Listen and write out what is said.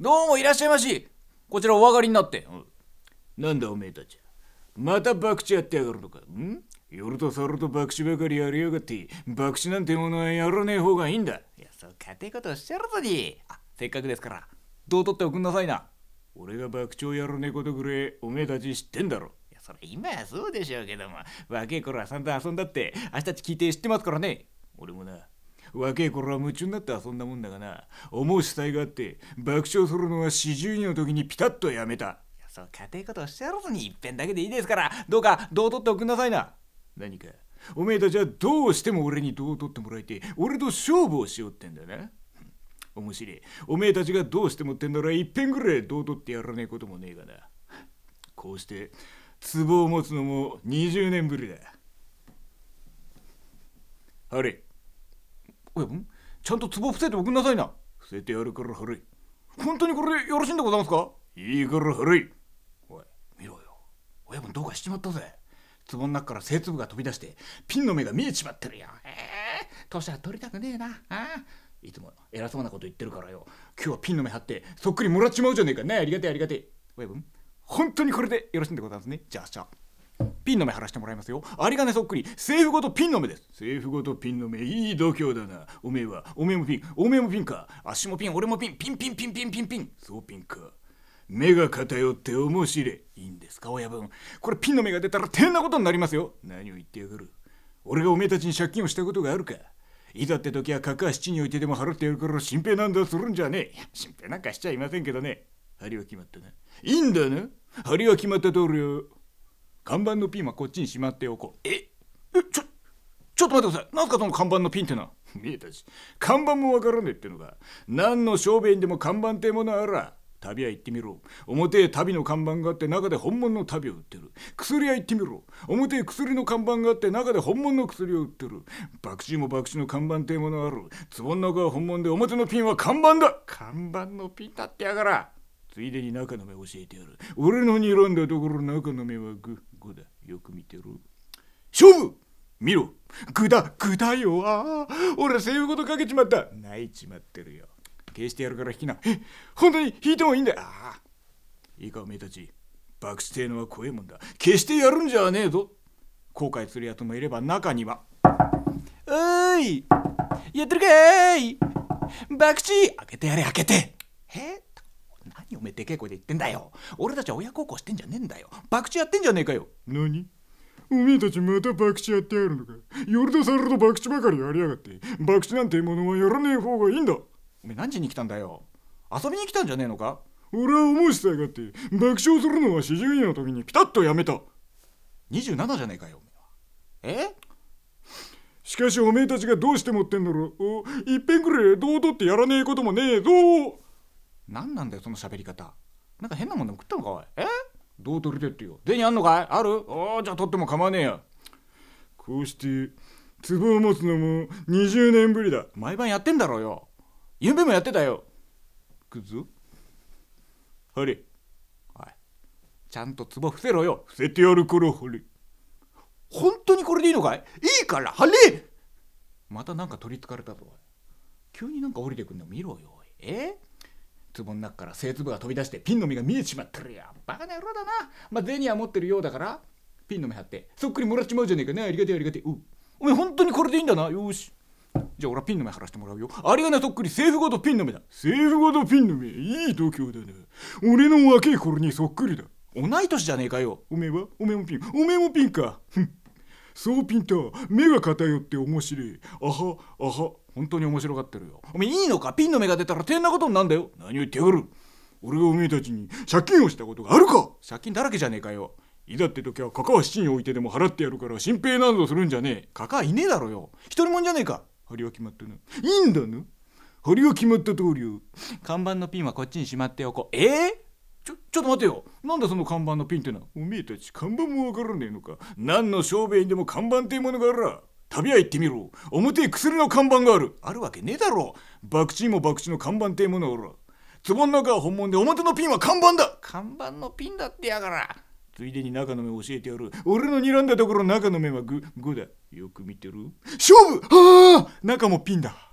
どうもいらっしゃいまし。こちらお上がりになって。なんだおめえたち。また博打やってやがるのか。ん？夜と猿と博打ばかりやりやがって。博打なんてものはやらねえ方がいいんだ。いやそう家庭ことおっしゃるぞにあせっかくですから。どう取っておくんなさいな。俺が博打をやらねえことぐらいおめえたち知ってんだろ。いやそれ今はそうでしょうけども。若い頃は散々遊んだって。明日たち聞いて知ってますからね。俺もな若い頃は夢中になって遊んだもんだがな。思う主体があって爆笑するのは四十二の時にピタッとやめた。いやそう家庭ことおっしゃるぞに一遍だけでいいですから。どうかどう取っておくんなさいな。何か。おめえたちはどうしても俺にどう取ってもらいて俺と勝負をしようってんだな。面白い。おめえたちがどうしてもってんならいっぺんぐらいどう取ってやらねえこともねえがな。こうして壺を持つのも20年ぶりだ。あれ親分ちゃんと壺伏せておくんなさいな。伏せてやるから晴れ本当にこれでよろしいんでございますか？いいから晴れおい見ろよ。親分どうかしちまったぜ。壺の中から製粒が飛び出してピンの目が見えちまってるよ。ええー、年は取りたくねえな。あいつも偉そうなこと言ってるからよ。今日はピンの目貼ってそっくりもらっちまうじゃねえか。ねありがてえありがてえ。親分本当にこれでよろしいんでございますね。じゃあじゃあピンの目貼らせてもらいますよ。有り金そっくり、政府ごとピンの目です。政府ごとピンの目、いい度胸だな。おめえは、おめえもピン、おめえもピンか。足もピン、俺もピン、ピンピンピンピンピンピン。そうピンか。目が偏って面白い。いいんですか、親分。これピンの目が出たら大変なことになりますよ。何を言ってやがる。俺がおめえたちに借金をしたことがあるか。いざって時はかか七においてでも払ってやるから心配なんだするんじゃねえ。心配なんかしちゃいませんけどね。針は決まったな。いいんだな。針は決まった通りよ。看板のピンはこっちにしまっておこう。え？え、ちょ、ちょっと待ってください。なんかその看板のピンってのは？見えたし、看板もわからねえってのが、何の小便でも看板ってものあら。旅屋行ってみろ。表へ旅の看板があって中で本物の旅を売ってる。薬屋行ってみろ。表へ薬の看板があって中で本物の薬を売ってる。博打も博打の看板ってものある。壺の中は本物で表のピンは看板だ。看板のピンだってやがら。ついでに中の目教えてやる。俺の睨んだところ中の目はググだ。よく見てる。勝負！見ろ！グだグだよああ。俺セーフごとかけちまった。泣いちまってるよ。消してやるから引きな。え？本当に引いてもいいんだよ。ああ。いいかおめえたち。博打てのは怖えもんだ。消してやるんじゃねえぞ。後悔するやつもいれば中には。おーい。やってるかーい。博打開けてやれ開けて。え？何おめえでけえ声で言ってんだよ。俺たちは親孝行してんじゃねえんだよ。博打やってんじゃねえかよ。何？おめえたちまた博打やってやるのか夜と猿と博打ばかりやりやがって。博打なんてものはやらねえ方がいいんだ。おめえ何時に来たんだよ。遊びに来たんじゃねえのか。俺は思うしたいがって。爆笑するのは四十二の時にピタッとやめた。27じゃねえかよえしかしおめえたちがどうして持ってんだろう。いっぺんくらい堂々ってやらねえこともねえぞ何なんだよその喋り方。なんか変なもんでも食ったのかおい。え？どう取りてってよ。銭あんのかい？ある？おじゃあ取っても構わねえやこうして壺を持つのも20年ぶりだ。毎晩やってんだろうよ。ゆんべもやってたよ。くぞはれおいちゃんと壺伏せろよ。伏せてやるからはれ本当にこれでいいのかい？いいからはれまたなんか取りつかれたぞ急になんか降りてくんの見ろよえ？壺の中から製粒が飛び出してピンの実が見えちまってるよバカな野郎だな。まあ銭は持ってるようだからピンの目貼ってそっくりもらっちまうじゃねえかね。ありがてえありがてえ。うお前本当にこれでいいんだな。よし。じゃあ俺はピンの目貼らせてもらうよ。ありがねそっくり政府ごとピンの目だ。政府ごとピンの目。いい度胸だな俺の若い頃にそっくりだ。同い年じゃねえかよ。おめえは？おめえもピン。おめえもピンか。そうピンと目が偏って面白い。あはあは本当に面白がってるよ。おめえいいのか？ピンの目が出たら大変なことになんだよ。何を言ってやる？俺がおめえたちに借金をしたことがあるか？借金だらけじゃねえかよ。いざって時はカカは七に置いてでも払ってやるから心配などするんじゃねえ。カカはいねえだろよ。一人もんじゃねえか？針は決まったないいんだな針は決まった通りよ。看板のピンはこっちにしまっておこう。ええー、ちょちょっと待てよ。なんだその看板のピンってのは？おめえたち看板もわからねえのか。何の商売にでも看板っていうものがあら。旅屋行ってみろ。表へ薬の看板がある。あるわけねえだろ。博打も博打の看板っていうものがあら。壺の中は本物で表のピンは看板だ。看板のピンだってやから。ついでに中の目教えてやる。俺の睨んだところ中の目はググだ。よく見てる。勝負！ああ中もピンだ